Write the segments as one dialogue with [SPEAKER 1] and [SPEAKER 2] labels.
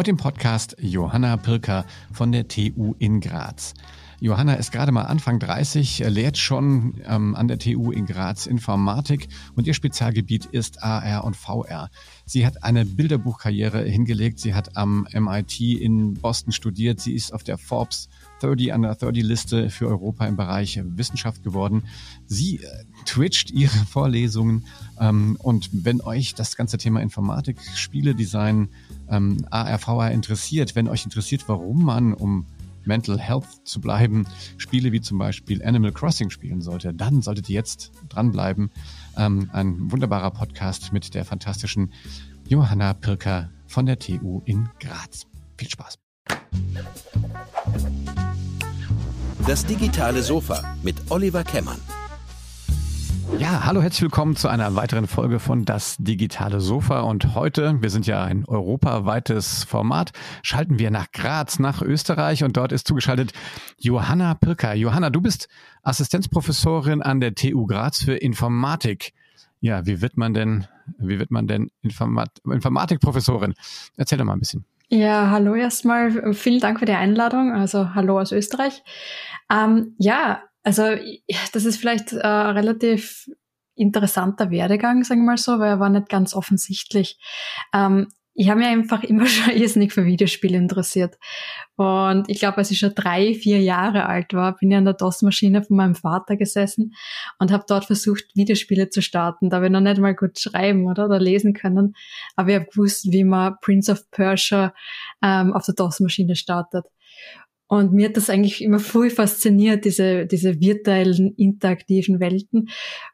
[SPEAKER 1] Heute im Podcast Johanna Pirker von der TU in Graz. Johanna ist gerade mal Anfang 30, lehrt schon ähm, an der TU in Graz Informatik und ihr Spezialgebiet ist AR und VR. Sie hat eine Bilderbuchkarriere hingelegt. Sie hat am MIT in Boston studiert. Sie ist auf der Forbes 30 under 30 Liste für Europa im Bereich Wissenschaft geworden. Sie äh, twitcht ihre Vorlesungen ähm, und wenn euch das ganze Thema Informatik, Spieledesign, ähm, AR, VR interessiert, wenn euch interessiert, warum man um Mental Health zu bleiben, Spiele wie zum Beispiel Animal Crossing spielen sollte, dann solltet ihr jetzt dranbleiben. Ähm, ein wunderbarer Podcast mit der fantastischen Johanna Pirker von der TU in Graz. Viel Spaß.
[SPEAKER 2] Das digitale Sofa mit Oliver Kemmern.
[SPEAKER 1] Ja, hallo, herzlich willkommen zu einer weiteren Folge von Das digitale Sofa. Und heute, wir sind ja ein europaweites Format, schalten wir nach Graz, nach Österreich und dort ist zugeschaltet Johanna Pirker. Johanna, du bist Assistenzprofessorin an der TU Graz für Informatik. Ja, wie wird man denn, wie wird man denn Informat Informatikprofessorin? Erzähl doch mal ein bisschen.
[SPEAKER 3] Ja, hallo erstmal. Vielen Dank für die Einladung. Also hallo aus Österreich. Ähm, ja, also das ist vielleicht äh, relativ interessanter Werdegang, sagen wir mal so, weil er war nicht ganz offensichtlich. Ähm, ich habe mich einfach immer schon irrsinnig für Videospiele interessiert. Und ich glaube, als ich schon drei, vier Jahre alt war, bin ich an der DOS-Maschine von meinem Vater gesessen und habe dort versucht, Videospiele zu starten. Da habe ich noch nicht mal gut schreiben oder, oder lesen können. Aber ich habe gewusst, wie man Prince of Persia ähm, auf der DOS-Maschine startet. Und mir hat das eigentlich immer voll fasziniert, diese, diese virtuellen, interaktiven Welten.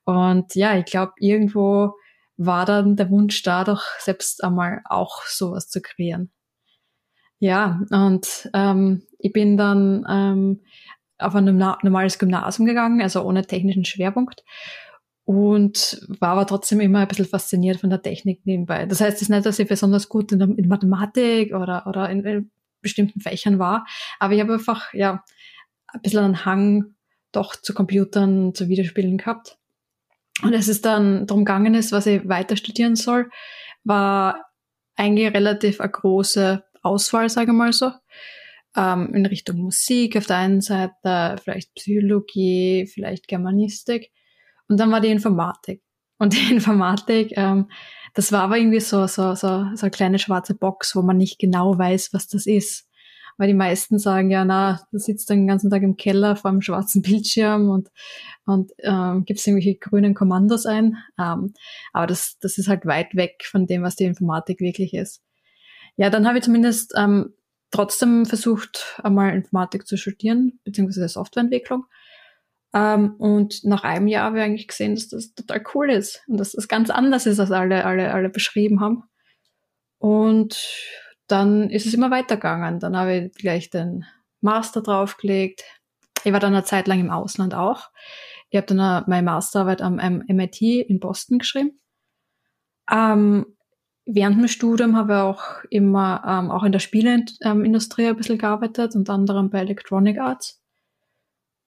[SPEAKER 3] Und ja, ich glaube, irgendwo war dann der Wunsch da, doch selbst einmal auch sowas zu kreieren. Ja, und ähm, ich bin dann ähm, auf ein normales Gymnasium gegangen, also ohne technischen Schwerpunkt. Und war aber trotzdem immer ein bisschen fasziniert von der Technik nebenbei. Das heißt, es ist nicht, dass ich besonders gut in, in Mathematik oder, oder in, in bestimmten Fächern war. Aber ich habe einfach, ja, ein bisschen einen Hang doch zu Computern, zu Videospielen gehabt. Und es ist dann darum gegangen ist, was ich weiter studieren soll, war eigentlich relativ eine große Auswahl, sage ich mal so. Ähm, in Richtung Musik auf der einen Seite, vielleicht Psychologie, vielleicht Germanistik. Und dann war die Informatik. Und die Informatik ähm, das war aber irgendwie so, so, so, so eine kleine schwarze Box, wo man nicht genau weiß, was das ist. Weil die meisten sagen ja, na, du sitzt den ganzen Tag im Keller vor einem schwarzen Bildschirm und, und ähm, gibst irgendwelche grünen Kommandos ein. Ähm, aber das, das ist halt weit weg von dem, was die Informatik wirklich ist. Ja, dann habe ich zumindest ähm, trotzdem versucht, einmal Informatik zu studieren, beziehungsweise Softwareentwicklung. Ähm, und nach einem Jahr habe ich eigentlich gesehen, dass das total cool ist und dass das ganz anders ist, als alle, alle, alle beschrieben haben. Und dann ist es immer weitergegangen. Dann habe ich gleich den Master draufgelegt. Ich war dann eine Zeit lang im Ausland auch. Ich habe dann meine Masterarbeit am MIT in Boston geschrieben. Ähm, während dem Studium habe ich auch immer ähm, auch in der Spieleindustrie ein bisschen gearbeitet, unter anderem bei Electronic Arts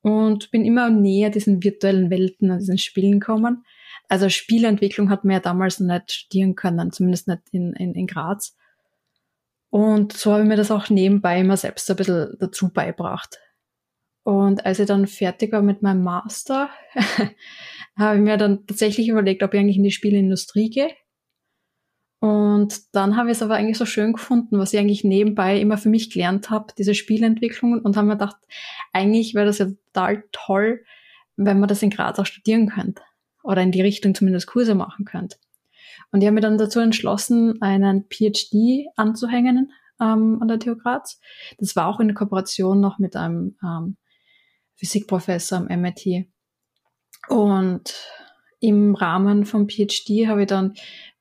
[SPEAKER 3] und bin immer näher diesen virtuellen Welten und diesen Spielen gekommen. Also Spielentwicklung hat man ja damals noch nicht studieren können, zumindest nicht in, in, in Graz. Und so habe ich mir das auch nebenbei immer selbst ein bisschen dazu beibracht. Und als ich dann fertig war mit meinem Master, habe ich mir dann tatsächlich überlegt, ob ich eigentlich in die Spielindustrie gehe und dann habe ich es aber eigentlich so schön gefunden, was ich eigentlich nebenbei immer für mich gelernt habe, diese Spielentwicklung und habe mir gedacht, eigentlich wäre das ja total toll, wenn man das in Graz auch studieren könnte oder in die Richtung zumindest Kurse machen könnte. Und ich habe mir dann dazu entschlossen, einen PhD anzuhängen ähm, an der TU Graz. Das war auch in Kooperation noch mit einem ähm, Physikprofessor am MIT. Und im Rahmen vom PhD habe ich dann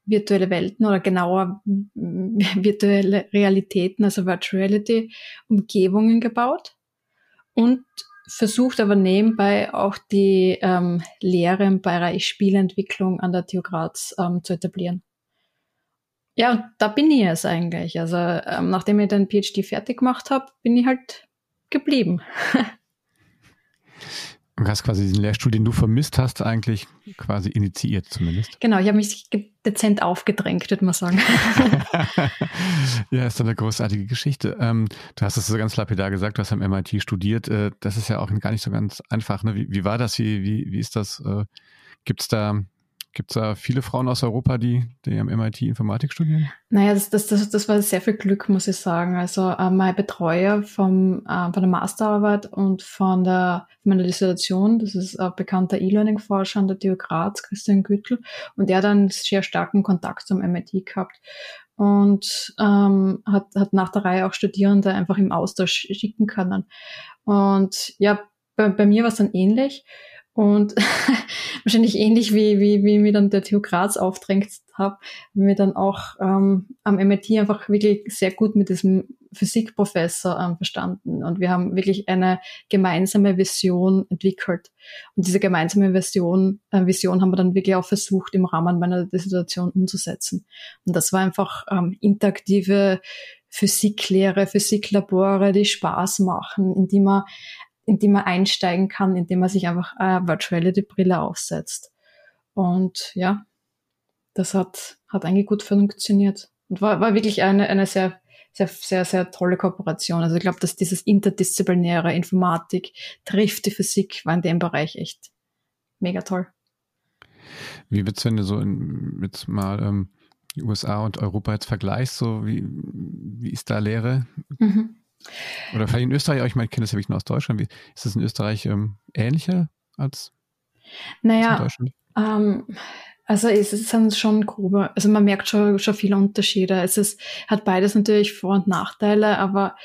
[SPEAKER 3] virtuelle Welten oder genauer virtuelle Realitäten, also Virtual Reality Umgebungen gebaut und versucht aber nebenbei auch die ähm, Lehre im Bereich Spielentwicklung an der TU Graz ähm, zu etablieren. Ja, und da bin ich jetzt eigentlich. Also ähm, nachdem ich den PhD fertig gemacht habe, bin ich halt geblieben.
[SPEAKER 1] Und hast quasi diesen Lehrstuhl, den du vermisst hast, eigentlich quasi initiiert zumindest.
[SPEAKER 3] Genau, ich habe mich dezent aufgedrängt, würde man sagen.
[SPEAKER 1] ja, ist doch eine großartige Geschichte. Ähm, du hast es so ganz lapidar gesagt, du hast am MIT studiert. Äh, das ist ja auch gar nicht so ganz einfach. Ne? Wie, wie war das? Wie, wie, wie ist das? Äh, Gibt es da Gibt es da viele Frauen aus Europa, die, die am MIT Informatik studieren?
[SPEAKER 3] Naja, das, das, das, das war sehr viel Glück, muss ich sagen. Also äh, mein Betreuer vom, äh, von der Masterarbeit und von der meiner Dissertation, das ist ein bekannter E-Learning-Forscher an der TU Graz, Christian Güttel, und der hat einen sehr starken Kontakt zum MIT gehabt und ähm, hat, hat nach der Reihe auch Studierende einfach im Austausch schicken können. Und ja, bei, bei mir war es dann ähnlich. Und wahrscheinlich ähnlich wie, wie, wie mir dann der TU Graz aufdrängt habe, mir dann auch ähm, am MIT einfach wirklich sehr gut mit diesem Physikprofessor ähm, verstanden. Und wir haben wirklich eine gemeinsame Vision entwickelt. Und diese gemeinsame Vision, äh, Vision haben wir dann wirklich auch versucht, im Rahmen meiner Dissertation umzusetzen. Und das war einfach ähm, interaktive Physiklehre, Physiklabore, die Spaß machen, in die man in die man einsteigen kann, indem man sich einfach eine Virtual Brille aufsetzt. Und ja, das hat, hat eigentlich gut funktioniert. Und war, war wirklich eine, eine sehr, sehr, sehr, sehr tolle Kooperation. Also ich glaube, dass dieses interdisziplinäre Informatik trifft die Physik war in dem Bereich echt mega toll.
[SPEAKER 1] Wie wird's, wenn du so in, jetzt mal ähm, die USA und Europa jetzt vergleichst, so wie, wie ist da Lehre? Mhm. Oder vielleicht in Österreich, ich meine, ich kenne das ja wirklich nur aus Deutschland. Wie, ist das in Österreich ähm, ähnlicher als,
[SPEAKER 3] naja, als in Deutschland? Ähm, also es sind schon grobe, also man merkt schon, schon viele Unterschiede. Es ist, hat beides natürlich Vor- und Nachteile, aber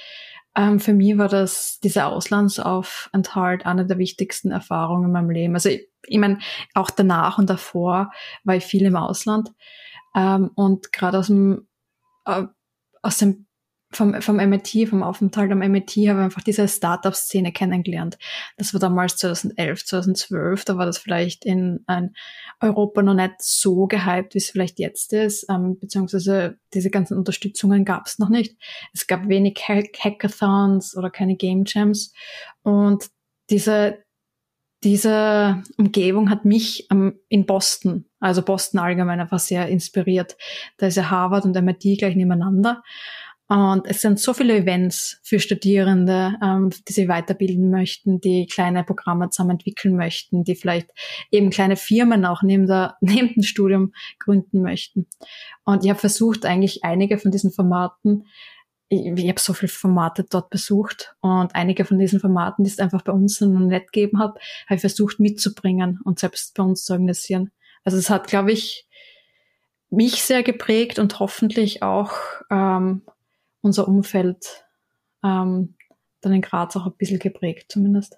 [SPEAKER 3] ähm, für mich war das, dieser Auslandsaufenthalt eine der wichtigsten Erfahrungen in meinem Leben. Also ich, ich meine, auch danach und davor war ich viel im Ausland. Ähm, und gerade aus dem, äh, aus dem vom, vom MIT, vom Aufenthalt am MIT, habe ich einfach diese Startup-Szene kennengelernt. Das war damals 2011, 2012. Da war das vielleicht in ein Europa noch nicht so gehypt, wie es vielleicht jetzt ist, ähm, beziehungsweise diese ganzen Unterstützungen gab es noch nicht. Es gab wenig Hackathons oder keine Game Jams. Und diese, diese Umgebung hat mich ähm, in Boston, also Boston allgemein einfach sehr inspiriert. Da ist ja Harvard und MIT gleich nebeneinander. Und es sind so viele Events für Studierende, ähm, die sich weiterbilden möchten, die kleine Programme zusammen entwickeln möchten, die vielleicht eben kleine Firmen auch neben, der, neben dem Studium gründen möchten. Und ich habe versucht, eigentlich einige von diesen Formaten, ich, ich habe so viele Formate dort besucht und einige von diesen Formaten, die es einfach bei uns noch nicht gegeben hat, habe ich versucht mitzubringen und selbst bei uns zu organisieren. Also es hat, glaube ich, mich sehr geprägt und hoffentlich auch ähm, unser Umfeld ähm, dann in Graz auch ein bisschen geprägt zumindest.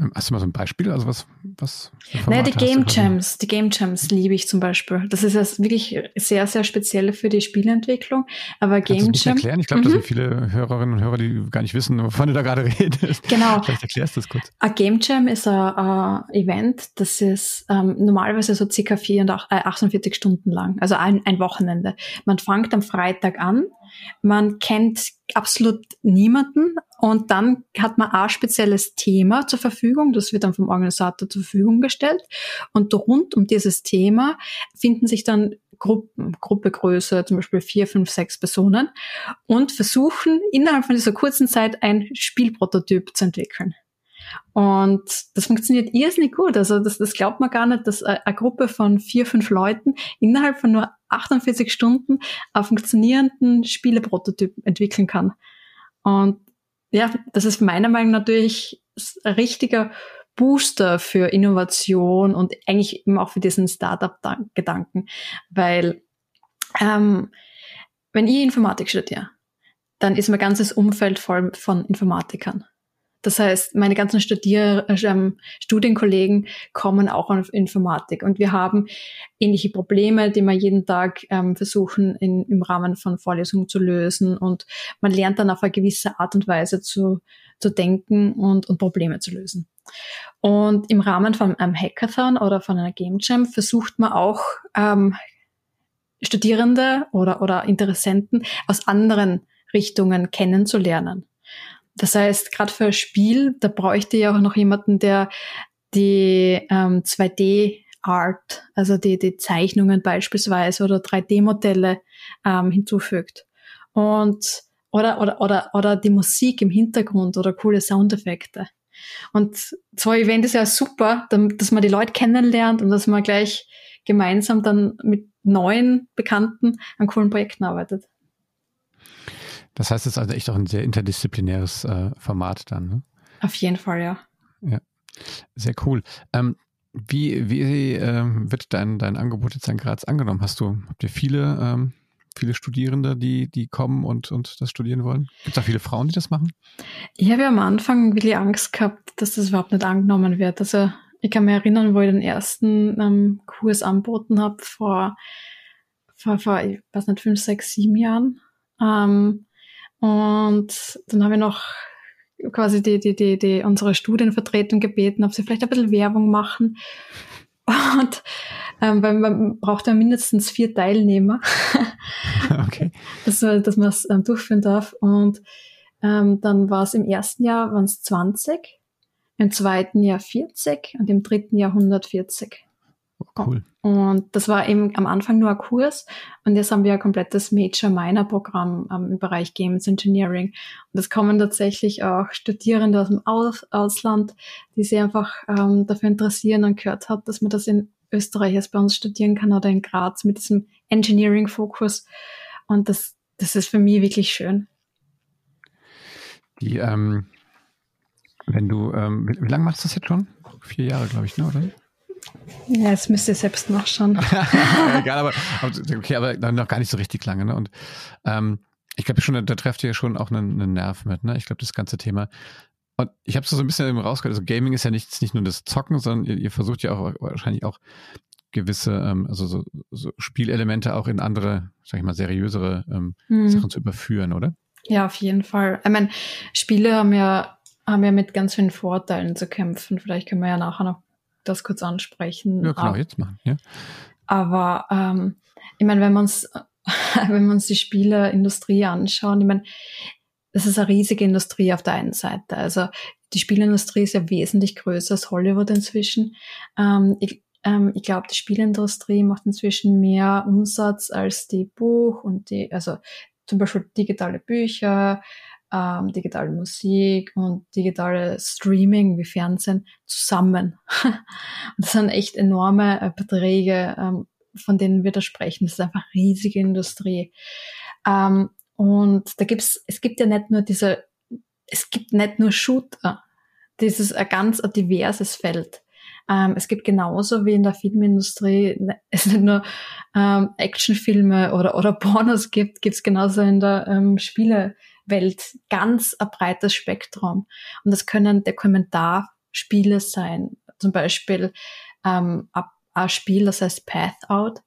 [SPEAKER 1] Ähm, hast du mal so ein Beispiel? Also was, was
[SPEAKER 3] naja, die Game Jams, die Game Jams liebe ich zum Beispiel. Das ist das wirklich sehr, sehr spezielle für die Spielentwicklung. Aber Game
[SPEAKER 1] Kannst Jam. erklären? Ich glaube, mhm. da sind viele Hörerinnen und Hörer, die gar nicht wissen, wovon du da gerade redest.
[SPEAKER 3] Genau.
[SPEAKER 1] Vielleicht erklärst du das kurz.
[SPEAKER 3] Ein Game Jam ist ein Event, das ist ähm, normalerweise so circa 48 äh, Stunden lang, also ein, ein Wochenende. Man fängt am Freitag an man kennt absolut niemanden und dann hat man ein spezielles Thema zur Verfügung, das wird dann vom Organisator zur Verfügung gestellt und rund um dieses Thema finden sich dann Gruppen, Gruppegröße, zum Beispiel vier, fünf, sechs Personen und versuchen innerhalb von dieser kurzen Zeit ein Spielprototyp zu entwickeln. Und das funktioniert irrsinnig gut. Also das, das glaubt man gar nicht, dass eine Gruppe von vier, fünf Leuten innerhalb von nur 48 Stunden einen funktionierenden Spieleprototyp entwickeln kann. Und ja, das ist meiner Meinung nach natürlich ein richtiger Booster für Innovation und eigentlich eben auch für diesen Startup-Gedanken. Weil ähm, wenn ich Informatik studiere, dann ist mein ganzes Umfeld voll von Informatikern. Das heißt, meine ganzen Studier äh, Studienkollegen kommen auch auf Informatik und wir haben ähnliche Probleme, die wir jeden Tag ähm, versuchen in, im Rahmen von Vorlesungen zu lösen und man lernt dann auf eine gewisse Art und Weise zu, zu denken und, und Probleme zu lösen. Und im Rahmen von einem Hackathon oder von einer Game Jam versucht man auch ähm, Studierende oder, oder Interessenten aus anderen Richtungen kennenzulernen. Das heißt, gerade für ein Spiel, da bräuchte ich auch noch jemanden, der die ähm, 2D-Art, also die, die Zeichnungen beispielsweise oder 3D-Modelle ähm, hinzufügt. Und oder, oder, oder, oder die Musik im Hintergrund oder coole Soundeffekte. Und so ein Event ist ja super, dass man die Leute kennenlernt und dass man gleich gemeinsam dann mit neuen Bekannten an coolen Projekten arbeitet.
[SPEAKER 1] Das heißt, es ist also echt auch ein sehr interdisziplinäres äh, Format dann, ne?
[SPEAKER 3] Auf jeden Fall, ja.
[SPEAKER 1] Ja, sehr cool. Ähm, wie wie ähm, wird dein, dein Angebot jetzt in Graz angenommen? Hast du, habt ihr viele, ähm, viele Studierende, die, die kommen und, und das studieren wollen? Gibt es auch viele Frauen, die das machen?
[SPEAKER 3] Ich habe ja am Anfang wirklich Angst gehabt, dass das überhaupt nicht angenommen wird. Also ich kann mich erinnern, wo ich den ersten ähm, Kurs anboten habe vor, vor, vor, ich weiß nicht, fünf, sechs, sieben Jahren. Ähm, und dann habe ich noch quasi die, die, die, die, unsere Studienvertretung gebeten, ob sie vielleicht ein bisschen Werbung machen. Und ähm, weil man braucht ja mindestens vier Teilnehmer, okay. dass, dass man es ähm, durchführen darf. Und ähm, dann war es im ersten Jahr waren es 20 im zweiten Jahr 40 und im dritten Jahr 140.
[SPEAKER 1] Cool.
[SPEAKER 3] Und das war eben am Anfang nur ein Kurs und jetzt haben wir ein komplettes Major-Minor-Programm ähm, im Bereich Games Engineering. Und es kommen tatsächlich auch Studierende aus dem Aus Ausland, die sich einfach ähm, dafür interessieren und gehört hat, dass man das in Österreich jetzt bei uns studieren kann oder in Graz mit diesem Engineering-Fokus. Und das, das ist für mich wirklich schön.
[SPEAKER 1] Die, ähm, wenn du, ähm, wie, wie lange machst du das jetzt schon? Vier Jahre, glaube ich, ne, oder?
[SPEAKER 3] Ja, jetzt müsst ihr selbst nachschauen.
[SPEAKER 1] Egal, aber, okay, aber noch gar nicht so richtig lange, ne? Und ähm, ich glaube schon, da trefft ihr ja schon auch einen, einen Nerv mit, ne? Ich glaube, das ganze Thema. Und ich habe so ein bisschen rausgehört, also Gaming ist ja nicht, nicht nur das Zocken, sondern ihr, ihr versucht ja auch wahrscheinlich auch gewisse, ähm, also so, so Spielelemente auch in andere, sag ich mal, seriösere ähm, hm. Sachen zu überführen, oder?
[SPEAKER 3] Ja, auf jeden Fall. Ich meine, Spiele haben ja haben ja mit ganz vielen Vorteilen zu kämpfen. Vielleicht können wir ja nachher noch das kurz ansprechen.
[SPEAKER 1] Ja, genau, Aber, jetzt machen. Ja.
[SPEAKER 3] Aber ähm, ich meine, wenn man uns wenn wir uns die Spieleindustrie anschauen, ich meine, es ist eine riesige Industrie auf der einen Seite. Also die Spielindustrie ist ja wesentlich größer als Hollywood inzwischen. Ähm, ich ähm, ich glaube, die Spielindustrie macht inzwischen mehr Umsatz als die Buch und die, also zum Beispiel digitale Bücher, ähm, digitale Musik und digitale Streaming wie Fernsehen zusammen. das sind echt enorme äh, Beträge, ähm, von denen wir da sprechen. Das ist einfach riesige Industrie. Ähm, und da gibt's, es gibt ja nicht nur diese, es gibt nicht nur Shooter. Das ist ein ganz ein diverses Feld. Ähm, es gibt genauso wie in der Filmindustrie ne, es nicht nur ähm, Actionfilme oder, oder Pornos gibt, gibt es genauso in der ähm, Spiele, Welt ganz ein breites Spektrum. Und das können Dokumentarspiele sein, zum Beispiel ähm, ein Spiel, das heißt Path Out.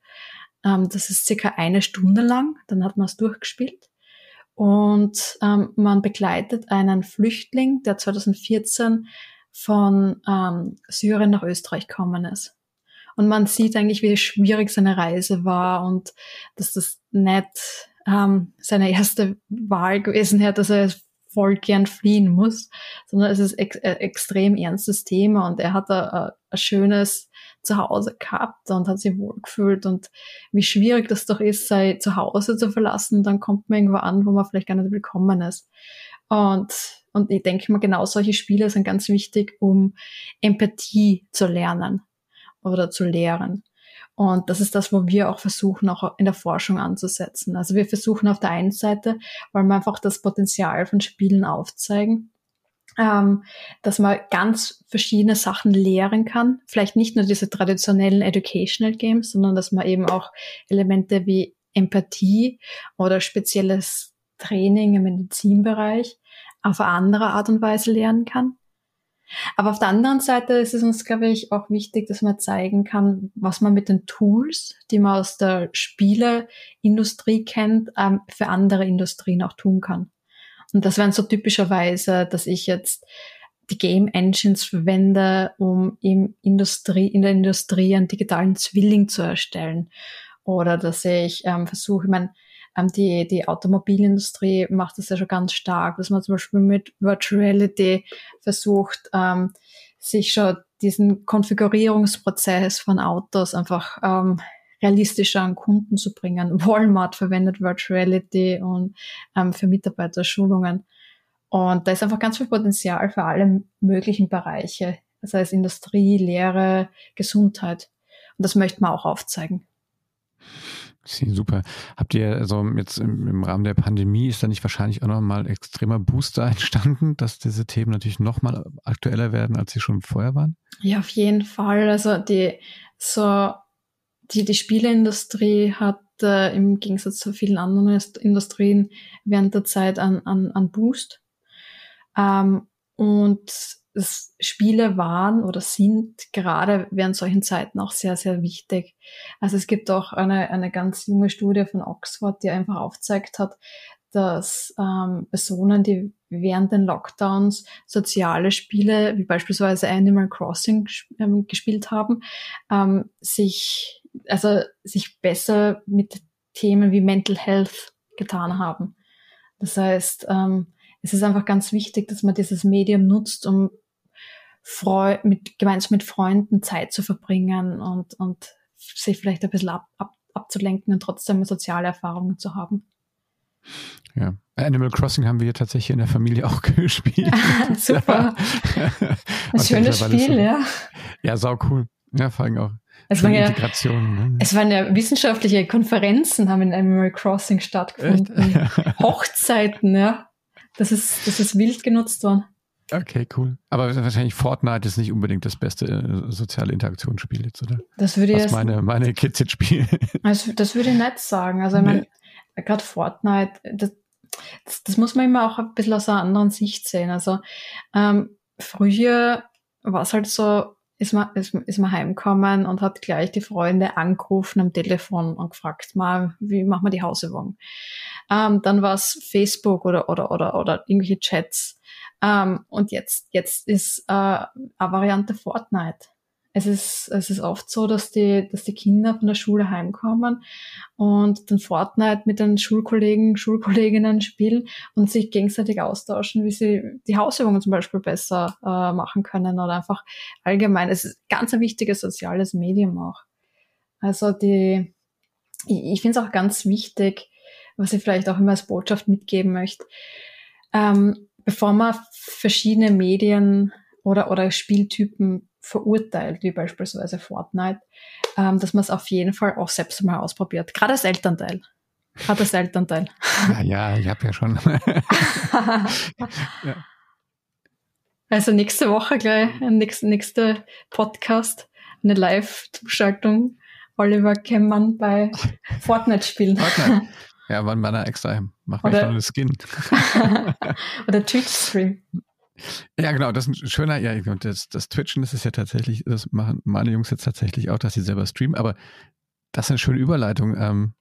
[SPEAKER 3] Ähm, das ist circa eine Stunde lang, dann hat man es durchgespielt. Und ähm, man begleitet einen Flüchtling, der 2014 von ähm, Syrien nach Österreich gekommen ist. Und man sieht eigentlich, wie schwierig seine Reise war und dass das nicht ähm, seine erste Wahl gewesen wäre, dass er voll gern fliehen muss, sondern es ist ex äh, extrem ernstes Thema und er hat ein, ein schönes Zuhause gehabt und hat sich wohlgefühlt und wie schwierig das doch ist, sein Zuhause zu verlassen, dann kommt man irgendwo an, wo man vielleicht gar nicht willkommen ist. Und, und ich denke mal, genau solche Spiele sind ganz wichtig, um Empathie zu lernen oder zu lehren. Und das ist das, wo wir auch versuchen, auch in der Forschung anzusetzen. Also wir versuchen auf der einen Seite, weil wir einfach das Potenzial von Spielen aufzeigen, ähm, dass man ganz verschiedene Sachen lehren kann. Vielleicht nicht nur diese traditionellen Educational Games, sondern dass man eben auch Elemente wie Empathie oder spezielles Training im Medizinbereich auf eine andere Art und Weise lernen kann. Aber auf der anderen Seite ist es uns, glaube ich, auch wichtig, dass man zeigen kann, was man mit den Tools, die man aus der Spieleindustrie kennt, ähm, für andere Industrien auch tun kann. Und das wären so typischerweise, dass ich jetzt die Game Engines verwende, um im Industrie, in der Industrie einen digitalen Zwilling zu erstellen. Oder dass ich ähm, versuche, ich meine, die, die Automobilindustrie macht das ja schon ganz stark, dass man zum Beispiel mit Virtual Reality versucht, ähm, sich schon diesen Konfigurierungsprozess von Autos einfach ähm, realistischer an Kunden zu bringen. Walmart verwendet Virtual Reality und ähm, für Mitarbeiterschulungen. Und da ist einfach ganz viel Potenzial für alle möglichen Bereiche, sei es Industrie, Lehre, Gesundheit. Und das möchte man auch aufzeigen.
[SPEAKER 1] Super. Habt ihr also jetzt im, Rahmen der Pandemie ist da nicht wahrscheinlich auch nochmal extremer Booster entstanden, dass diese Themen natürlich nochmal aktueller werden, als sie schon vorher waren?
[SPEAKER 3] Ja, auf jeden Fall. Also die so die, die Spieleindustrie hat äh, im Gegensatz zu vielen anderen Industrien während der Zeit an, an, an Boost. Ähm, und es, Spiele waren oder sind gerade während solchen Zeiten auch sehr, sehr wichtig. Also es gibt auch eine, eine ganz junge Studie von Oxford, die einfach aufzeigt hat, dass ähm, Personen, die während den Lockdowns soziale Spiele wie beispielsweise Animal Crossing ähm, gespielt haben, ähm, sich also sich besser mit Themen wie Mental Health getan haben. Das heißt, ähm, es ist einfach ganz wichtig, dass man dieses Medium nutzt, um Freu mit, gemeinsam mit Freunden Zeit zu verbringen und, und sich vielleicht ein bisschen ab, ab, abzulenken und trotzdem soziale Erfahrungen zu haben.
[SPEAKER 1] Ja. Animal Crossing haben wir tatsächlich in der Familie auch gespielt.
[SPEAKER 3] Super. Ein schönes Spiel, so, ja.
[SPEAKER 1] Ja, sau cool. Ja, vor allem auch.
[SPEAKER 3] Es waren, ja, ne? es waren ja wissenschaftliche Konferenzen, haben in Animal Crossing stattgefunden. Hochzeiten, ja. Das ist, das ist wild genutzt worden.
[SPEAKER 1] Okay, cool. Aber wahrscheinlich Fortnite ist nicht unbedingt das beste äh, soziale Interaktionsspiel jetzt, oder?
[SPEAKER 3] Das würde ich
[SPEAKER 1] Was meine, meine Kids jetzt spielen.
[SPEAKER 3] Also, das würde ich nicht sagen. Also, ich nee. meine, gerade Fortnite, das, das, das, muss man immer auch ein bisschen aus einer anderen Sicht sehen. Also, ähm, früher war es halt so, ist man, ist, ist man heimgekommen und hat gleich die Freunde angerufen am Telefon und gefragt, mal, wie machen wir die Hausübung? Ähm, dann war es Facebook oder, oder, oder, oder irgendwelche Chats. Ähm, und jetzt, jetzt ist äh, eine Variante Fortnite es ist, es ist oft so, dass die, dass die Kinder von der Schule heimkommen und dann Fortnite mit den Schulkollegen, Schulkolleginnen spielen und sich gegenseitig austauschen, wie sie die Hausübungen zum Beispiel besser äh, machen können oder einfach allgemein. Es ist ganz ein wichtiges soziales Medium auch. Also die, ich, ich finde es auch ganz wichtig, was ich vielleicht auch immer als Botschaft mitgeben möchte. Ähm, bevor man verschiedene Medien oder, oder Spieltypen verurteilt, wie beispielsweise Fortnite, ähm, dass man es auf jeden Fall auch selbst mal ausprobiert. Gerade als Elternteil. Gerade als Elternteil.
[SPEAKER 1] Ja, ja ich habe ja schon.
[SPEAKER 3] ja. Also nächste Woche gleich, nächste, nächste Podcast, eine Live-Zuschaltung. Oliver Kemmmann bei Fortnite spielen. Fortnite.
[SPEAKER 1] Ja, wann mal extra machen wir noch eine Skin.
[SPEAKER 3] Oder Twitch-Stream.
[SPEAKER 1] Ja, genau, das ist ein schöner, ja, das, das Twitchen, das ist ja tatsächlich, das machen meine Jungs jetzt tatsächlich auch, dass sie selber streamen, aber das ist eine schöne Überleitung. Ähm,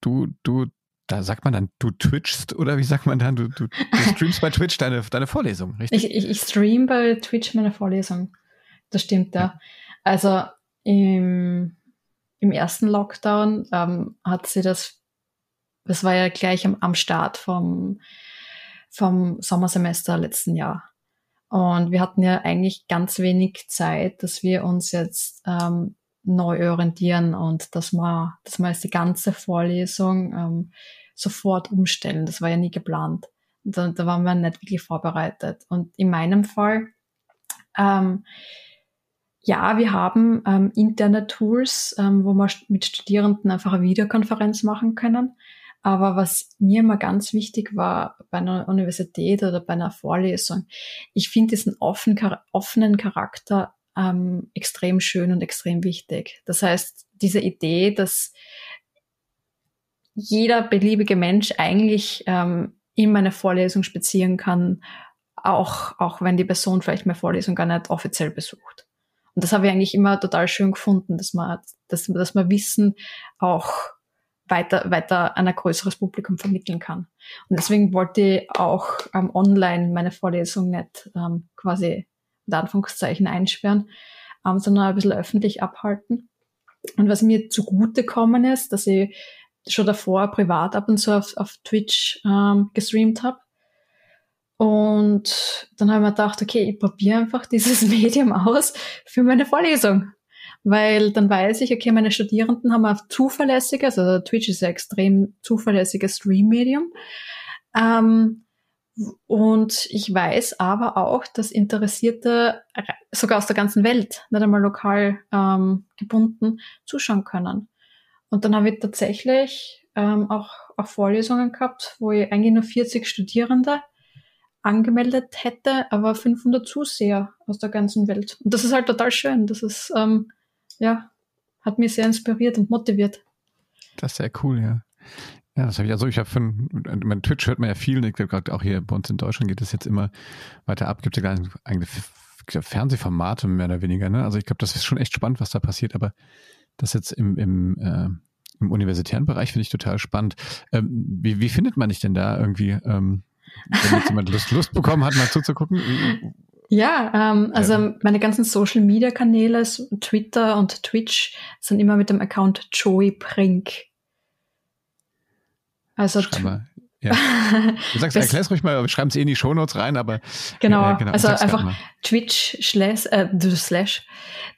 [SPEAKER 1] du, du, da sagt man dann, du twitchst oder wie sagt man dann, du, du, du streamst bei Twitch deine, deine Vorlesung, richtig?
[SPEAKER 3] Ich, ich, ich stream bei Twitch meine Vorlesung. Das stimmt, ja. ja. Also im, im ersten Lockdown ähm, hat sie das, das war ja gleich am, am Start vom, vom Sommersemester letzten Jahr. Und wir hatten ja eigentlich ganz wenig Zeit, dass wir uns jetzt ähm, neu orientieren und dass wir, dass wir jetzt die ganze Vorlesung ähm, sofort umstellen. Das war ja nie geplant. Da, da waren wir nicht wirklich vorbereitet. Und in meinem Fall, ähm, ja, wir haben ähm, interne Tools, ähm, wo wir mit Studierenden einfach eine Videokonferenz machen können. Aber was mir immer ganz wichtig war bei einer Universität oder bei einer Vorlesung, ich finde diesen offen, offenen Charakter ähm, extrem schön und extrem wichtig. Das heißt, diese Idee, dass jeder beliebige Mensch eigentlich ähm, in meine Vorlesung spazieren kann, auch, auch wenn die Person vielleicht meine Vorlesung gar nicht offiziell besucht. Und das habe ich eigentlich immer total schön gefunden, dass man, dass, dass man Wissen auch weiter, weiter an ein größeres Publikum vermitteln kann. Und deswegen wollte ich auch ähm, online meine Vorlesung nicht ähm, quasi in Anführungszeichen einsperren, ähm, sondern ein bisschen öffentlich abhalten. Und was mir zugute kommen ist, dass ich schon davor privat ab und zu auf, auf Twitch ähm, gestreamt habe. Und dann habe ich mir gedacht, okay, ich probiere einfach dieses Medium aus für meine Vorlesung. Weil dann weiß ich, okay, meine Studierenden haben ein zuverlässiges, also Twitch ist ein extrem zuverlässiges Stream-Medium. Ähm, und ich weiß aber auch, dass Interessierte sogar aus der ganzen Welt, nicht einmal lokal ähm, gebunden, zuschauen können. Und dann habe ich tatsächlich ähm, auch, auch Vorlesungen gehabt, wo ich eigentlich nur 40 Studierende angemeldet hätte, aber 500 Zuseher aus der ganzen Welt. Und das ist halt total schön. Das ist, ähm, ja, hat mich sehr inspiriert und motiviert.
[SPEAKER 1] Das ist sehr cool, ja. Ja, das habe ich also, ich habe von, mein Twitch hört man ja viel, ich glaube gerade auch hier bei uns in Deutschland geht es jetzt immer weiter ab, gibt es ja eigentlich Fernsehformate mehr oder weniger, ne? Also ich glaube, das ist schon echt spannend, was da passiert, aber das jetzt im, im, äh, im universitären Bereich finde ich total spannend. Ähm, wie, wie findet man dich denn da irgendwie, ähm, wenn jetzt jemand Lust, Lust bekommen hat, mal zuzugucken?
[SPEAKER 3] Ja, ähm, also ja. meine ganzen Social Media Kanäle, Twitter und Twitch, sind immer mit dem Account Joey Brink.
[SPEAKER 1] Also mal, ja. Du sagst, erklär's ruhig mal, wir schreiben es eh in die Shownotes rein, aber
[SPEAKER 3] genau, äh, genau also einfach Twitch slash, äh, slash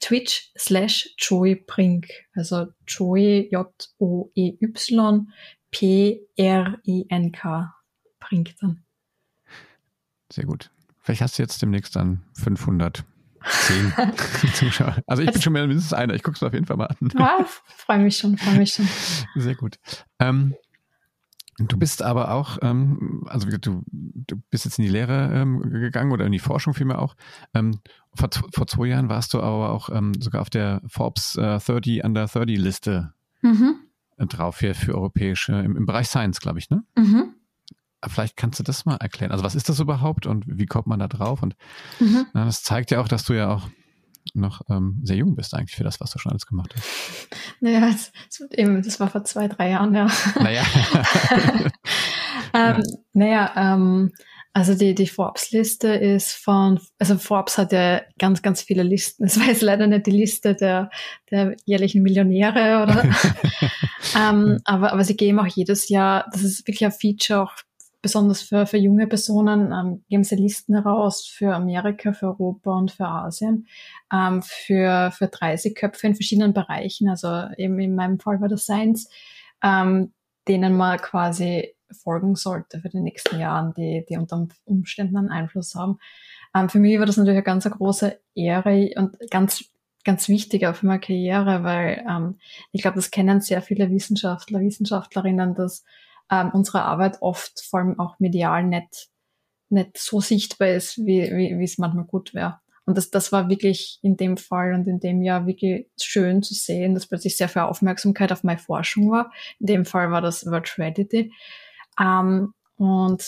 [SPEAKER 3] Twitch slash Joey Brink, also Joey J O E Y P R I N K Brink dann.
[SPEAKER 1] Sehr gut. Vielleicht hast du jetzt demnächst dann 500 Zehn Zuschauer. Also ich bin schon mindestens einer. Ich gucke es auf jeden Fall mal an.
[SPEAKER 3] Ja, freue mich schon, freue mich schon.
[SPEAKER 1] Sehr gut. Ähm, Du bist aber auch, ähm, also du, du bist jetzt in die Lehre ähm, gegangen oder in die Forschung vielmehr auch. Ähm, vor, vor zwei Jahren warst du aber auch ähm, sogar auf der Forbes äh, 30 Under 30 Liste mhm. drauf hier für europäische, im, im Bereich Science, glaube ich, ne? Mhm. Vielleicht kannst du das mal erklären. Also was ist das überhaupt und wie kommt man da drauf? Und mhm. na, das zeigt ja auch, dass du ja auch noch ähm, sehr jung bist eigentlich für das, was du schon alles gemacht hast.
[SPEAKER 3] Naja, das, eben, das war vor zwei, drei Jahren, ja. Naja. ähm, ja. Naja, ähm, also die, die Forbes-Liste ist von, also Forbes hat ja ganz, ganz viele Listen. Es war jetzt leider nicht die Liste der, der jährlichen Millionäre oder, ähm, aber, aber sie geben auch jedes Jahr, das ist wirklich ein Feature auch besonders für, für junge Personen ähm, geben sie Listen heraus für Amerika, für Europa und für Asien, ähm, für, für 30 Köpfe in verschiedenen Bereichen. Also eben in meinem Fall war das Science, ähm, denen man quasi folgen sollte für die nächsten Jahren, die, die unter Umständen einen Einfluss haben. Ähm, für mich war das natürlich eine ganz große Ehre und ganz ganz wichtig auch für meine Karriere, weil ähm, ich glaube, das kennen sehr viele Wissenschaftler, Wissenschaftlerinnen, dass ähm, unsere Arbeit oft vor allem auch medial nicht, nicht so sichtbar ist, wie, wie, wie es manchmal gut wäre. Und das, das war wirklich in dem Fall und in dem Jahr wirklich schön zu sehen, dass plötzlich sehr viel Aufmerksamkeit auf meine Forschung war. In dem Fall war das Virtuality. Ähm, und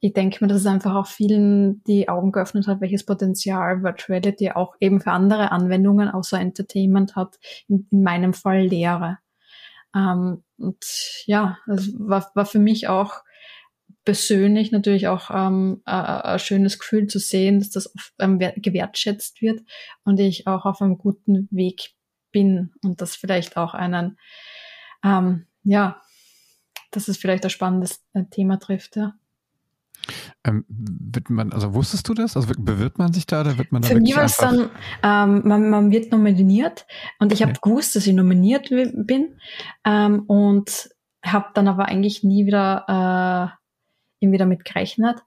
[SPEAKER 3] ich denke mir, dass es einfach auch vielen die Augen geöffnet hat, welches Potenzial Virtuality auch eben für andere Anwendungen außer Entertainment hat. In, in meinem Fall Lehre. Ähm, und ja, es war, war für mich auch persönlich natürlich auch ähm, ein schönes Gefühl zu sehen, dass das ähm, gewertschätzt wird und ich auch auf einem guten Weg bin und das vielleicht auch einen, ähm, ja, dass es vielleicht ein spannendes äh, Thema trifft, ja.
[SPEAKER 1] Ähm, wird man, also wusstest du das? Also bewirbt man sich da oder wird man da
[SPEAKER 3] Für mich war es dann, ähm, man, man wird nominiert und ich habe okay. gewusst, dass ich nominiert bin ähm, und habe dann aber eigentlich nie wieder äh, irgendwie damit gerechnet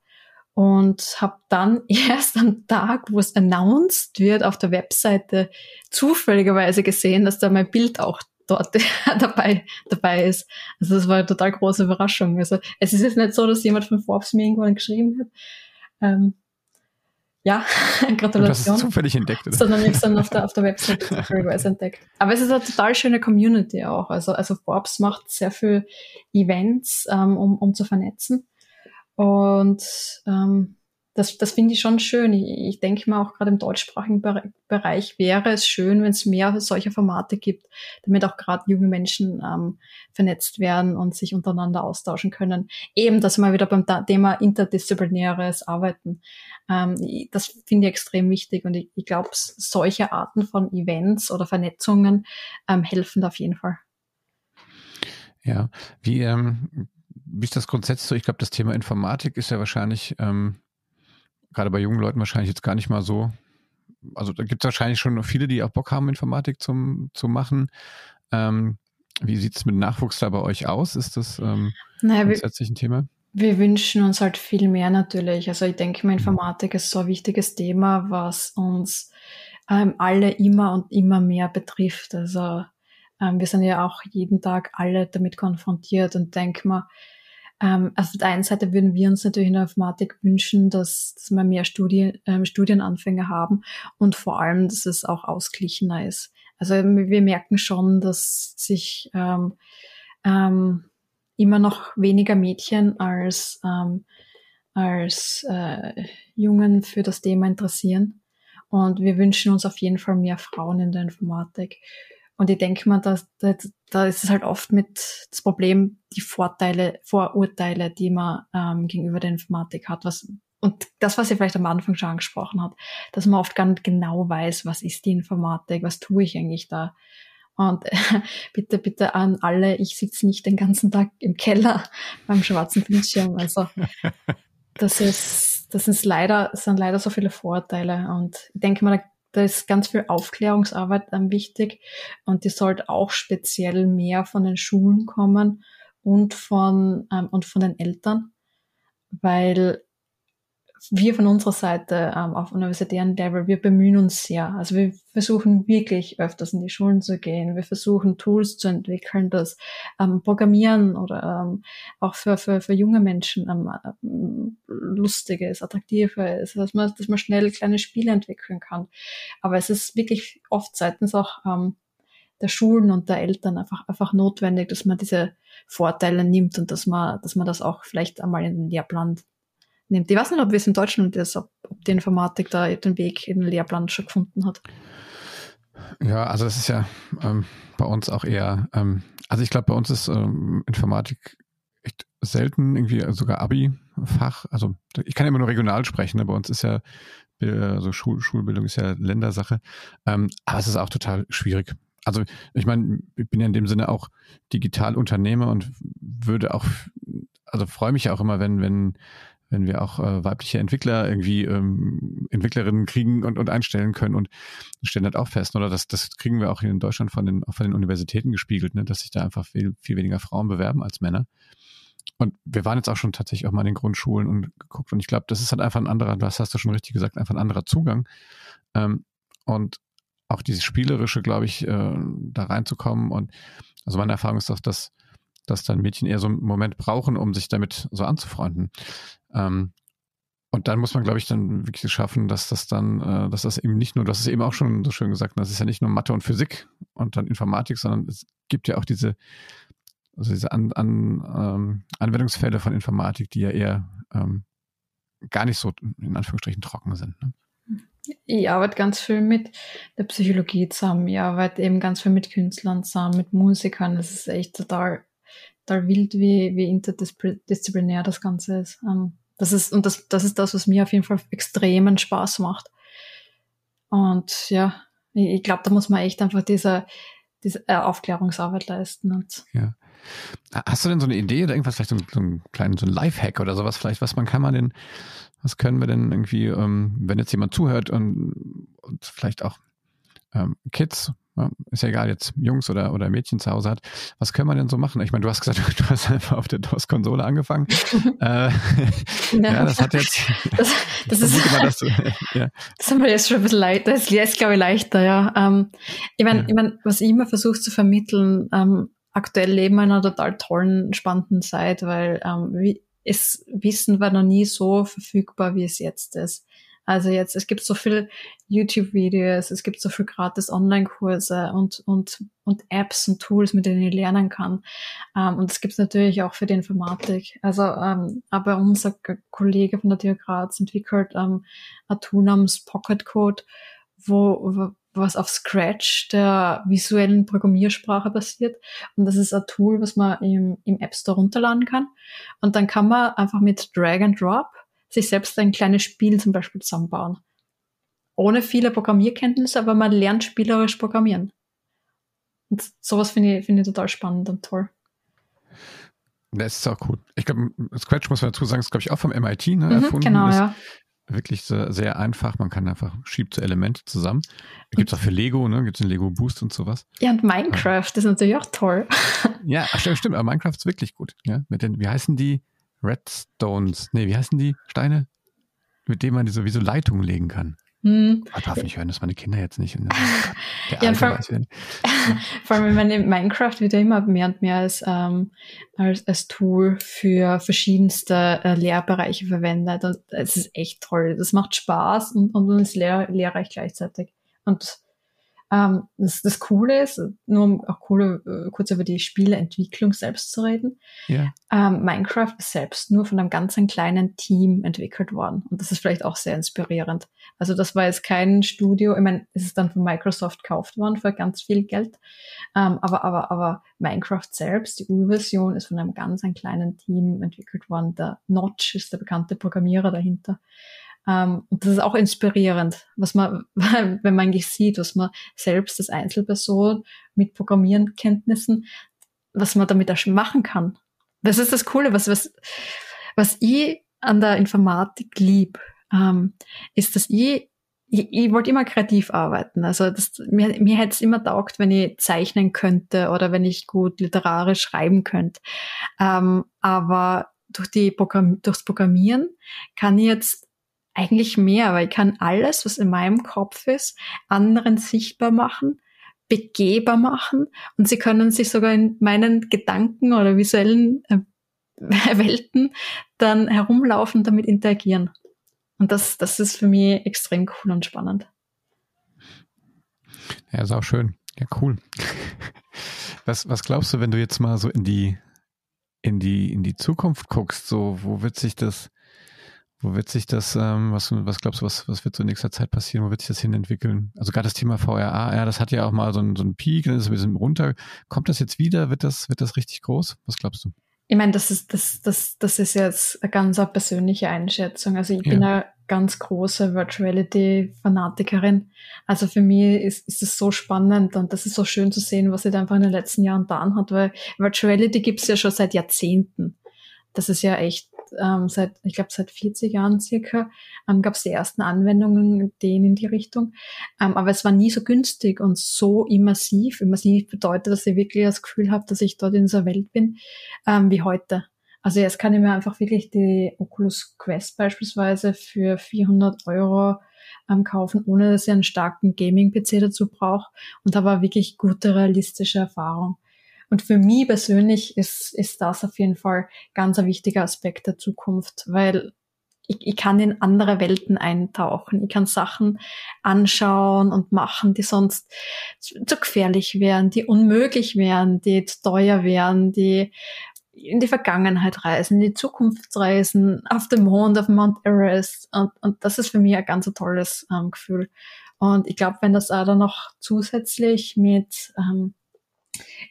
[SPEAKER 3] und habe dann erst am Tag, wo es announced wird, auf der Webseite zufälligerweise gesehen, dass da mein Bild auch dort dabei, dabei ist. Also das war eine total große Überraschung. Also es ist jetzt nicht so, dass jemand von Forbes mir irgendwann geschrieben hat. Ähm, ja, Gratulation. Du hast es
[SPEAKER 1] zufällig entdeckt, oder?
[SPEAKER 3] Sondern ich habe es dann auf der, auf der Website zufälligerweise entdeckt. Aber es ist eine total schöne Community auch. Also, also Forbes macht sehr viel Events, ähm, um, um zu vernetzen. Und ähm, das, das finde ich schon schön. Ich, ich denke mal auch gerade im deutschsprachigen Bereich wäre es schön, wenn es mehr solcher Formate gibt, damit auch gerade junge Menschen ähm, vernetzt werden und sich untereinander austauschen können. Eben, dass wir wieder beim Thema interdisziplinäres Arbeiten. Ähm, das finde ich extrem wichtig und ich, ich glaube, solche Arten von Events oder Vernetzungen ähm, helfen da auf jeden Fall.
[SPEAKER 1] Ja, wie, ähm, wie ist das grundsätzlich so? Ich glaube, das Thema Informatik ist ja wahrscheinlich, ähm, gerade bei jungen Leuten wahrscheinlich jetzt gar nicht mal so. Also da gibt es wahrscheinlich schon viele, die auch Bock haben, Informatik zum, zu machen. Ähm, wie sieht es mit Nachwuchs da bei euch aus? Ist das ähm, naja, grundsätzlich ein Thema?
[SPEAKER 3] Wir wünschen uns halt viel mehr natürlich. Also ich denke mal, mhm. Informatik ist so ein wichtiges Thema, was uns ähm, alle immer und immer mehr betrifft. Also ähm, wir sind ja auch jeden Tag alle damit konfrontiert und denken mal, ähm, also auf der einen Seite würden wir uns natürlich in der Informatik wünschen, dass, dass wir mehr Studien, ähm, Studienanfänger haben und vor allem, dass es auch ausglichener ist. Also wir merken schon, dass sich ähm, ähm, immer noch weniger Mädchen als, ähm, als äh, Jungen für das Thema interessieren. Und wir wünschen uns auf jeden Fall mehr Frauen in der Informatik. Und ich denke mal, da, da, da ist es halt oft mit das Problem, die Vorteile, Vorurteile, die man ähm, gegenüber der Informatik hat. Was, und das, was ihr vielleicht am Anfang schon angesprochen hat, dass man oft gar nicht genau weiß, was ist die Informatik, was tue ich eigentlich da. Und äh, bitte, bitte an alle, ich sitze nicht den ganzen Tag im Keller beim schwarzen Bildschirm. Also das ist, das ist leider, sind leider so viele Vorteile. Und ich denke mal, da, da ist ganz viel Aufklärungsarbeit dann wichtig und die sollte auch speziell mehr von den Schulen kommen und von, ähm, und von den Eltern, weil wir von unserer Seite ähm, auf universitären Level, wir bemühen uns sehr. Also wir versuchen wirklich öfters in die Schulen zu gehen. Wir versuchen Tools zu entwickeln, das ähm, Programmieren oder ähm, auch für, für, für junge Menschen ähm, ähm, lustiger ist, attraktiver ist, dass man, dass man schnell kleine Spiele entwickeln kann. Aber es ist wirklich oft seitens auch ähm, der Schulen und der Eltern einfach, einfach notwendig, dass man diese Vorteile nimmt und dass man, dass man das auch vielleicht einmal in den Lehrplan nimmt. Ich weiß nicht, ob es in Deutschland ist, ob, ob die Informatik da den Weg in den Lehrplan schon gefunden hat.
[SPEAKER 1] Ja, also das ist ja ähm, bei uns auch eher, ähm, also ich glaube, bei uns ist ähm, Informatik echt selten irgendwie sogar Abi-Fach. Also ich kann ja immer nur regional sprechen, ne? bei uns ist ja also Schul Schulbildung ist ja Ländersache, ähm, aber es ist auch total schwierig. Also ich meine, ich bin ja in dem Sinne auch Digitalunternehmer und würde auch, also freue mich ja auch immer, wenn, wenn wenn wir auch äh, weibliche Entwickler irgendwie ähm, Entwicklerinnen kriegen und, und einstellen können und stellen das auch fest, oder das, das kriegen wir auch hier in Deutschland von den, auch von den Universitäten gespiegelt, ne, dass sich da einfach viel, viel weniger Frauen bewerben als Männer. Und wir waren jetzt auch schon tatsächlich auch mal in den Grundschulen und geguckt und ich glaube, das ist halt einfach ein anderer, das hast du schon richtig gesagt, einfach ein anderer Zugang. Ähm, und auch dieses Spielerische, glaube ich, äh, da reinzukommen und also meine Erfahrung ist doch, dass dass dann Mädchen eher so einen Moment brauchen, um sich damit so anzufreunden. Ähm, und dann muss man, glaube ich, dann wirklich schaffen, dass das dann, äh, dass das eben nicht nur, das ist eben auch schon so schön gesagt, das ist ja nicht nur Mathe und Physik und dann Informatik, sondern es gibt ja auch diese, also diese an, an, ähm, Anwendungsfälle von Informatik, die ja eher ähm, gar nicht so in Anführungsstrichen trocken sind. Ne?
[SPEAKER 3] Ich arbeite ganz viel mit der Psychologie zusammen. Ich arbeite eben ganz viel mit Künstlern zusammen, mit Musikern. Das ist echt total total wild, wie, wie interdisziplinär das Ganze ist. Ähm, das ist, und das, das ist das, was mir auf jeden Fall extremen Spaß macht. Und ja, ich, ich glaube, da muss man echt einfach diese, diese äh, Aufklärungsarbeit leisten. Und
[SPEAKER 1] ja. Hast du denn so eine Idee oder irgendwas, vielleicht so, so einen kleinen, so ein Lifehack oder sowas, vielleicht, was man kann man denn, was können wir denn irgendwie, ähm, wenn jetzt jemand zuhört und, und vielleicht auch ähm, Kids ist ja egal, jetzt Jungs oder, oder Mädchen zu Hause hat. Was können wir denn so machen? Ich meine, du hast gesagt, du hast einfach auf der DOS-Konsole angefangen. äh, ja. ja. das hat jetzt. Das,
[SPEAKER 3] das ist. Mal, du, ja. Das haben wir jetzt schon ein bisschen leichter. Das ist, glaube ich, leichter, ja. Ähm, ich meine, ja. ich mein, was ich immer versuche zu vermitteln, ähm, aktuell leben wir in einer total tollen, spannenden Zeit, weil ähm, es Wissen war noch nie so verfügbar, wie es jetzt ist. Also jetzt, es gibt so viel YouTube-Videos, es gibt so viel gratis Online-Kurse und, und, und Apps und Tools, mit denen ich lernen kann. Ähm, und das gibt es natürlich auch für die Informatik. Also, ähm, aber unser Kollege von der TU Graz entwickelt ähm, ein Tool namens Pocket Code, wo was auf Scratch, der visuellen Programmiersprache basiert. Und das ist ein Tool, was man im, im App Store runterladen kann. Und dann kann man einfach mit Drag and Drop sich selbst ein kleines Spiel zum Beispiel zusammenbauen. Ohne viele Programmierkenntnisse, aber man lernt spielerisch programmieren. Und sowas finde ich, finde ich total spannend und toll.
[SPEAKER 1] Das ist auch cool. Ich glaube, Scratch muss man dazu sagen, ist glaube ich auch vom MIT ne, mhm, erfunden.
[SPEAKER 3] Genau, ja.
[SPEAKER 1] Wirklich sehr, sehr, einfach. Man kann einfach schiebt Elemente zusammen. Gibt es auch für Lego, ne? Gibt es den Lego Boost und sowas.
[SPEAKER 3] Ja, und Minecraft ja. ist natürlich auch toll.
[SPEAKER 1] Ja, stimmt, stimmt. Aber Minecraft ist wirklich gut. Ja, mit den, wie heißen die? Redstones. Nee, wie heißen die Steine? Mit denen man die sowieso Leitungen legen kann. Hm. Ich darf nicht hören, dass meine Kinder jetzt nicht.
[SPEAKER 3] ja, vor, vor, allem, wenn man in Minecraft wird ja immer mehr und mehr als, ähm, als, als Tool für verschiedenste äh, Lehrbereiche verwendet. Und es ist echt toll. Das macht Spaß und, und ist lehr, lehrreich gleichzeitig. Und ähm, das, das Coole ist, nur um auch coole, äh, kurz über die Spieleentwicklung selbst zu reden.
[SPEAKER 1] Ja.
[SPEAKER 3] Ähm, Minecraft ist selbst nur von einem ganz kleinen Team entwickelt worden. Und das ist vielleicht auch sehr inspirierend. Also das war jetzt kein Studio, ich meine, es ist dann von Microsoft gekauft worden für ganz viel Geld. Ähm, aber, aber, aber Minecraft selbst, die Urversion, ist von einem ganz kleinen Team entwickelt worden. Der Notch ist der bekannte Programmierer dahinter. Ähm, und das ist auch inspirierend, was man, wenn man sieht, was man selbst als Einzelperson mit Programmierenkenntnissen, was man damit auch machen kann. Das ist das Coole, was, was, was ich an der Informatik lieb, ähm, ist, dass ich ich, ich wollte immer kreativ arbeiten. Also das, mir, mir hätte es immer taugt, wenn ich zeichnen könnte oder wenn ich gut literarisch schreiben könnte. Ähm, aber durch die Programm durchs Programmieren kann ich jetzt eigentlich mehr, weil ich kann alles, was in meinem Kopf ist, anderen sichtbar machen, begehbar machen und sie können sich sogar in meinen Gedanken oder visuellen äh, Welten dann herumlaufen damit interagieren. Und das, das ist für mich extrem cool und spannend.
[SPEAKER 1] Ja, ist auch schön. Ja, cool. Was, was glaubst du, wenn du jetzt mal so in die, in die, in die Zukunft guckst, so, wo wird sich das, wo wird sich das, ähm, was, was glaubst du, was, was wird so in nächster Zeit passieren? Wo wird sich das hin entwickeln? Also gerade das Thema VRA, ja, das hat ja auch mal so einen, so einen Peak, dann ist es ein bisschen runter. Kommt das jetzt wieder? Wird das, wird das richtig groß? Was glaubst du?
[SPEAKER 3] Ich meine, das ist, das, das, das ist jetzt eine ganz persönliche Einschätzung. Also ich ja. bin eine ganz große Virtuality-Fanatikerin. Also für mich ist, ist es so spannend und das ist so schön zu sehen, was sie da einfach in den letzten Jahren getan hat, weil Virtuality gibt es ja schon seit Jahrzehnten. Das ist ja echt ähm, seit, ich glaube, seit 40 Jahren circa, ähm, gab es die ersten Anwendungen denen in die Richtung. Ähm, aber es war nie so günstig und so immersiv. Immersiv bedeutet, dass ich wirklich das Gefühl habe, dass ich dort in dieser Welt bin, ähm, wie heute. Also jetzt kann ich mir einfach wirklich die Oculus Quest beispielsweise für 400 Euro ähm, kaufen, ohne dass ich einen starken Gaming-PC dazu brauche und habe wirklich gute, realistische Erfahrung. Und für mich persönlich ist, ist das auf jeden Fall ganz ein wichtiger Aspekt der Zukunft, weil ich, ich kann in andere Welten eintauchen. Ich kann Sachen anschauen und machen, die sonst zu, zu gefährlich wären, die unmöglich wären, die zu teuer wären, die in die Vergangenheit reisen, in die Zukunft reisen, auf dem Mond, auf Mount Everest. Und, und das ist für mich ein ganz tolles ähm, Gefühl. Und ich glaube, wenn das auch dann noch zusätzlich mit ähm,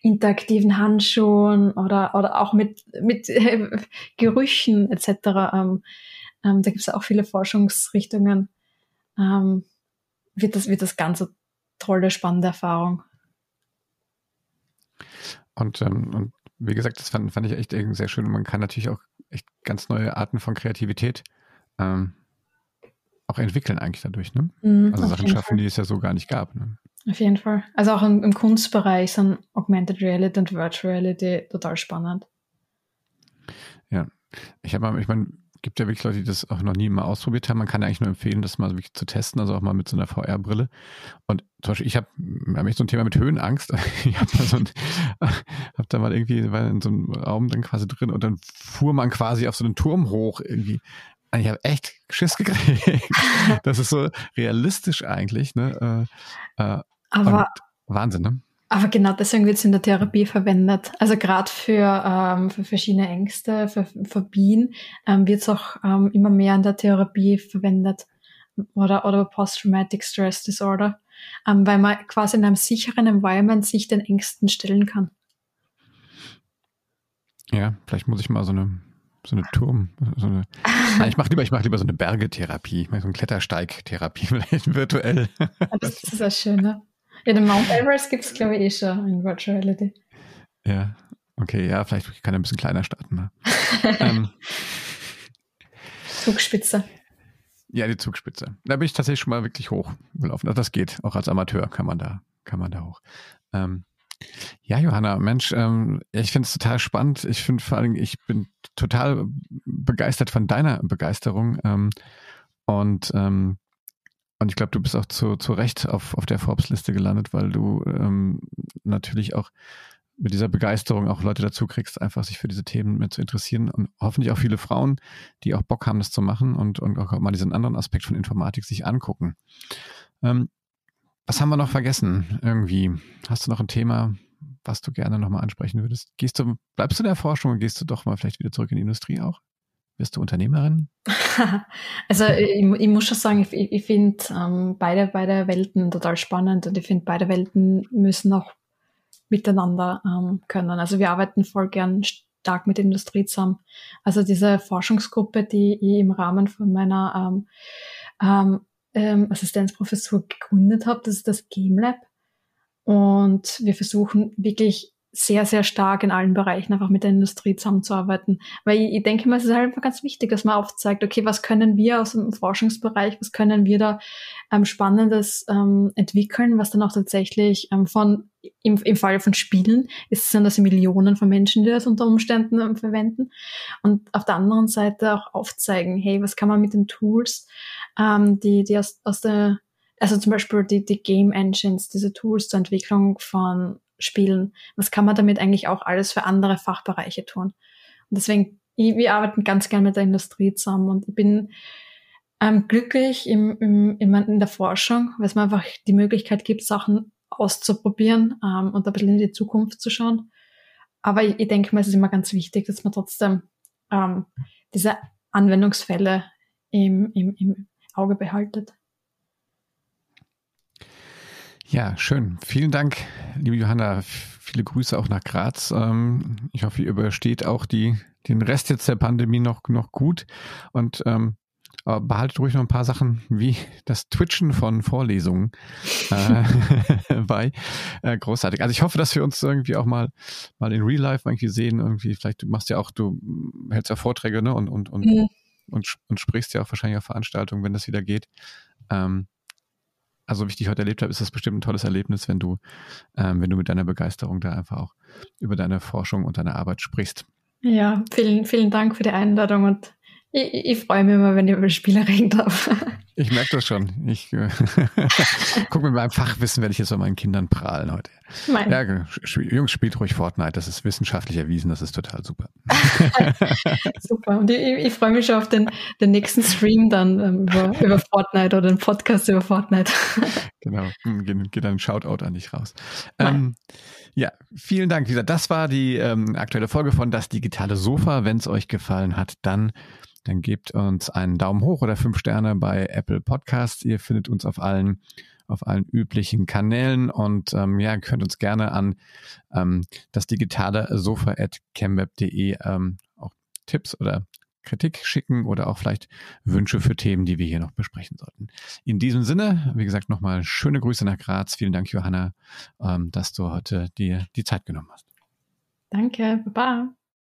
[SPEAKER 3] interaktiven Handschuhen oder, oder auch mit, mit äh, Gerüchen etc. Ähm, ähm, da gibt es auch viele Forschungsrichtungen. Ähm, wird, das, wird das ganz eine tolle, spannende Erfahrung.
[SPEAKER 1] Und, ähm, und wie gesagt, das fand, fand ich echt sehr schön. Und man kann natürlich auch echt ganz neue Arten von Kreativität ähm, auch entwickeln eigentlich dadurch. Ne? Mhm, also Sachen schaffen, Fall. die es ja so gar nicht gab. Ne?
[SPEAKER 3] Auf jeden Fall. Also auch im, im Kunstbereich sind Augmented Reality und Virtual Reality total spannend.
[SPEAKER 1] Ja, ich habe ich meine, gibt ja wirklich Leute, die das auch noch nie mal ausprobiert haben. Man kann ja eigentlich nur empfehlen, das mal wirklich zu testen, also auch mal mit so einer VR-Brille. Und zum Beispiel, ich habe hab echt so ein Thema mit Höhenangst. Ich habe da so ein, hab da mal irgendwie, war in so einem Raum dann quasi drin und dann fuhr man quasi auf so einen Turm hoch irgendwie. Ich habe echt Schiss gekriegt. Das ist so realistisch eigentlich, ne? Äh, äh,
[SPEAKER 3] aber
[SPEAKER 1] Wahnsinn, ne?
[SPEAKER 3] Aber genau deswegen wird es in der Therapie verwendet. Also gerade für, ähm, für verschiedene Ängste, für Phobien ähm, wird es auch ähm, immer mehr in der Therapie verwendet. Oder, oder Post-Traumatic Stress Disorder. Ähm, weil man quasi in einem sicheren Environment sich den Ängsten stellen kann.
[SPEAKER 1] Ja, vielleicht muss ich mal so eine so eine Turm, so eine. Nein, ich mache lieber, ich mache lieber so eine Bergetherapie, ich mache so eine Klettersteigtherapie, vielleicht virtuell.
[SPEAKER 3] Das ist das Schöne. Ja, den Mount Everest gibt es, glaube ich, eh schon in Virtual Reality.
[SPEAKER 1] Ja. Okay, ja, vielleicht kann er ein bisschen kleiner starten. Ne? ähm,
[SPEAKER 3] Zugspitze.
[SPEAKER 1] Ja, die Zugspitze. Da bin ich tatsächlich schon mal wirklich hoch gelaufen. Also das geht. Auch als Amateur kann man da, kann man da hoch. Ähm, ja, Johanna, Mensch, ähm, ich finde es total spannend. Ich finde vor allem, ich bin total begeistert von deiner Begeisterung. Ähm, und, ähm, und ich glaube, du bist auch zu, zu Recht auf, auf der Forbes-Liste gelandet, weil du ähm, natürlich auch mit dieser Begeisterung auch Leute dazu kriegst, einfach sich für diese Themen mehr zu interessieren und hoffentlich auch viele Frauen, die auch Bock haben, das zu machen und, und auch mal diesen anderen Aspekt von Informatik sich angucken. Ähm, was haben wir noch vergessen irgendwie? Hast du noch ein Thema, was du gerne nochmal ansprechen würdest? Gehst du, bleibst du in der Forschung und gehst du doch mal vielleicht wieder zurück in die Industrie auch? Wirst du Unternehmerin?
[SPEAKER 3] Also ich, ich, muss schon sagen, ich, ich finde ähm, beide, beide Welten total spannend und ich finde, beide Welten müssen auch miteinander ähm, können. Also wir arbeiten voll gern stark mit der Industrie zusammen. Also diese Forschungsgruppe, die ich im Rahmen von meiner ähm, ähm, ähm Assistenzprofessur gegründet habe, das ist das Game Lab. Und wir versuchen wirklich sehr, sehr stark in allen Bereichen einfach mit der Industrie zusammenzuarbeiten. Weil ich, ich denke mal, es ist halt einfach ganz wichtig, dass man aufzeigt, okay, was können wir aus dem Forschungsbereich, was können wir da ähm, Spannendes ähm, entwickeln, was dann auch tatsächlich ähm, von, im, im Fall von Spielen, ist sind das Millionen von Menschen, die das unter Umständen ähm, verwenden. Und auf der anderen Seite auch aufzeigen, hey, was kann man mit den Tools, ähm, die, die aus, aus der also zum Beispiel die, die Game Engines, diese Tools zur Entwicklung von spielen. Was kann man damit eigentlich auch alles für andere Fachbereiche tun? Und deswegen, ich, wir arbeiten ganz gern mit der Industrie zusammen und ich bin ähm, glücklich im, im, in der Forschung, weil es mir einfach die Möglichkeit gibt, Sachen auszuprobieren ähm, und ein bisschen in die Zukunft zu schauen. Aber ich, ich denke mal, es ist immer ganz wichtig, dass man trotzdem ähm, diese Anwendungsfälle im, im, im Auge behaltet.
[SPEAKER 1] Ja, schön. Vielen Dank, liebe Johanna. Viele Grüße auch nach Graz. Ähm, ich hoffe, ihr übersteht auch die, den Rest jetzt der Pandemie noch, noch gut und ähm, behaltet ruhig noch ein paar Sachen wie das Twitchen von Vorlesungen äh, bei. Äh, großartig. Also ich hoffe, dass wir uns irgendwie auch mal, mal in Real Life irgendwie sehen. Irgendwie, vielleicht du machst ja auch, du hältst ja Vorträge, ne? Und, und, und, mhm. und, und, sprichst ja auch wahrscheinlich auf Veranstaltungen, wenn das wieder geht. Ähm, also wie ich dich heute erlebt habe, ist das bestimmt ein tolles Erlebnis, wenn du, ähm, wenn du mit deiner Begeisterung da einfach auch über deine Forschung und deine Arbeit sprichst.
[SPEAKER 3] Ja, vielen, vielen Dank für die Einladung und ich, ich freue mich immer, wenn ich über Spiele reden darf.
[SPEAKER 1] Ich merke das schon. Ich äh, guck mit meinem Fachwissen werde ich jetzt bei meinen Kindern prahlen heute. Mein. Ja, Jungs, spielt ruhig Fortnite. Das ist wissenschaftlich erwiesen. Das ist total super.
[SPEAKER 3] super. Und ich, ich freue mich schon auf den, den nächsten Stream dann ähm, über, über Fortnite oder den Podcast über Fortnite.
[SPEAKER 1] genau. Hm, geht, geht dann ein Shoutout an dich raus. Ähm, ja, vielen Dank. Gesagt, das war die ähm, aktuelle Folge von Das digitale Sofa. Wenn es euch gefallen hat, dann dann gebt uns einen Daumen hoch oder fünf Sterne bei Apple Podcasts. Ihr findet uns auf allen auf allen üblichen Kanälen und ähm, ja, könnt uns gerne an ähm, das digitale Sofa at chemweb.de ähm, auch Tipps oder Kritik schicken oder auch vielleicht Wünsche für Themen, die wir hier noch besprechen sollten. In diesem Sinne, wie gesagt, nochmal schöne Grüße nach Graz. Vielen Dank, Johanna, ähm, dass du heute dir die Zeit genommen hast.
[SPEAKER 3] Danke, Baba.